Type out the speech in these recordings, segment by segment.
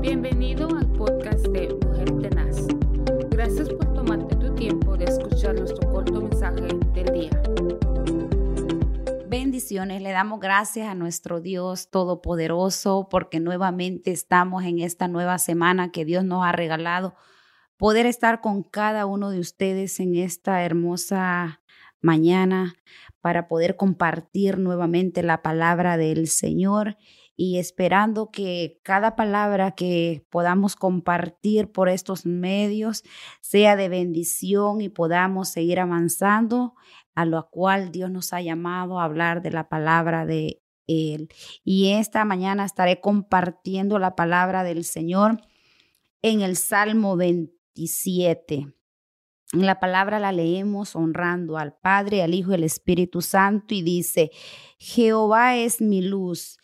Bienvenido al podcast de Mujer Tenaz. Gracias por tomarte tu tiempo de escuchar nuestro corto mensaje del día. Bendiciones, le damos gracias a nuestro Dios Todopoderoso porque nuevamente estamos en esta nueva semana que Dios nos ha regalado. Poder estar con cada uno de ustedes en esta hermosa mañana para poder compartir nuevamente la palabra del Señor y esperando que cada palabra que podamos compartir por estos medios sea de bendición y podamos seguir avanzando a lo cual Dios nos ha llamado a hablar de la palabra de Él. Y esta mañana estaré compartiendo la palabra del Señor en el Salmo 27. La palabra la leemos honrando al Padre, al Hijo y al Espíritu Santo y dice, Jehová es mi luz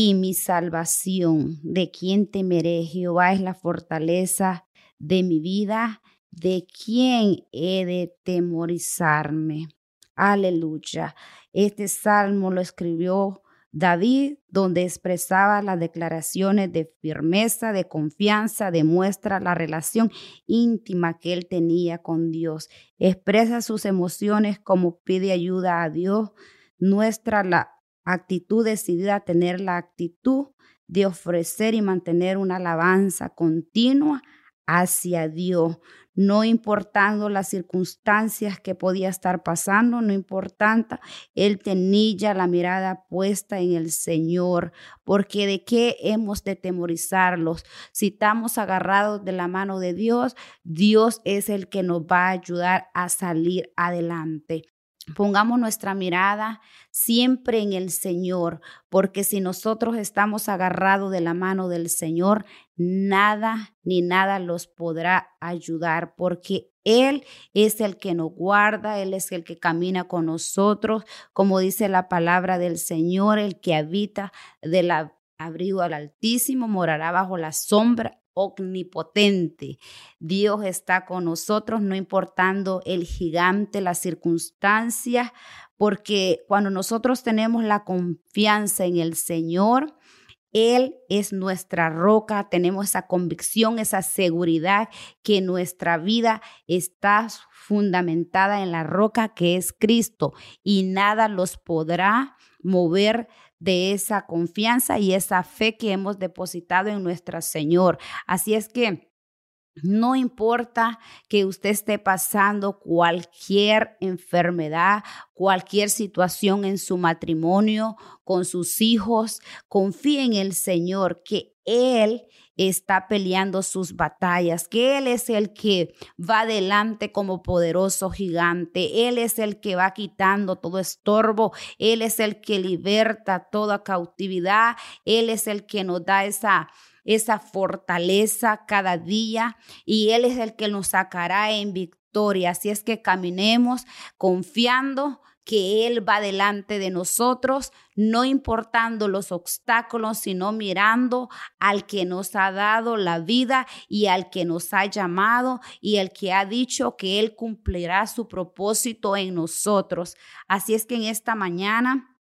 y mi salvación. ¿De quién temeré? Jehová es la fortaleza de mi vida. ¿De quién he de temorizarme? Aleluya. Este salmo lo escribió David, donde expresaba las declaraciones de firmeza, de confianza, demuestra la relación íntima que él tenía con Dios. Expresa sus emociones como pide ayuda a Dios, muestra la actitud decidida a tener la actitud de ofrecer y mantener una alabanza continua hacia Dios, no importando las circunstancias que podía estar pasando, no importando, él tenía la mirada puesta en el Señor, porque de qué hemos de temorizarlos. Si estamos agarrados de la mano de Dios, Dios es el que nos va a ayudar a salir adelante. Pongamos nuestra mirada siempre en el Señor, porque si nosotros estamos agarrados de la mano del Señor, nada ni nada los podrá ayudar, porque Él es el que nos guarda, Él es el que camina con nosotros, como dice la palabra del Señor, el que habita del abrigo al Altísimo, morará bajo la sombra omnipotente. Dios está con nosotros, no importando el gigante, las circunstancias, porque cuando nosotros tenemos la confianza en el Señor, él es nuestra roca, tenemos esa convicción, esa seguridad que nuestra vida está fundamentada en la roca que es Cristo y nada los podrá mover de esa confianza y esa fe que hemos depositado en nuestro Señor. Así es que no importa que usted esté pasando cualquier enfermedad, cualquier situación en su matrimonio, con sus hijos, confíe en el Señor que Él está peleando sus batallas, que Él es el que va adelante como poderoso gigante, Él es el que va quitando todo estorbo, Él es el que liberta toda cautividad, Él es el que nos da esa esa fortaleza cada día y Él es el que nos sacará en victoria. Así es que caminemos confiando que Él va delante de nosotros, no importando los obstáculos, sino mirando al que nos ha dado la vida y al que nos ha llamado y el que ha dicho que Él cumplirá su propósito en nosotros. Así es que en esta mañana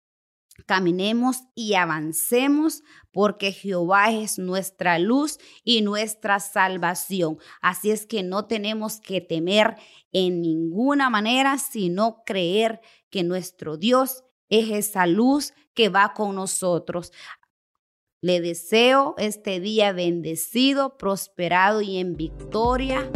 caminemos y avancemos porque Jehová es nuestra luz y nuestra salvación. Así es que no tenemos que temer en ninguna manera, sino creer que nuestro Dios es esa luz que va con nosotros. Le deseo este día bendecido, prosperado y en victoria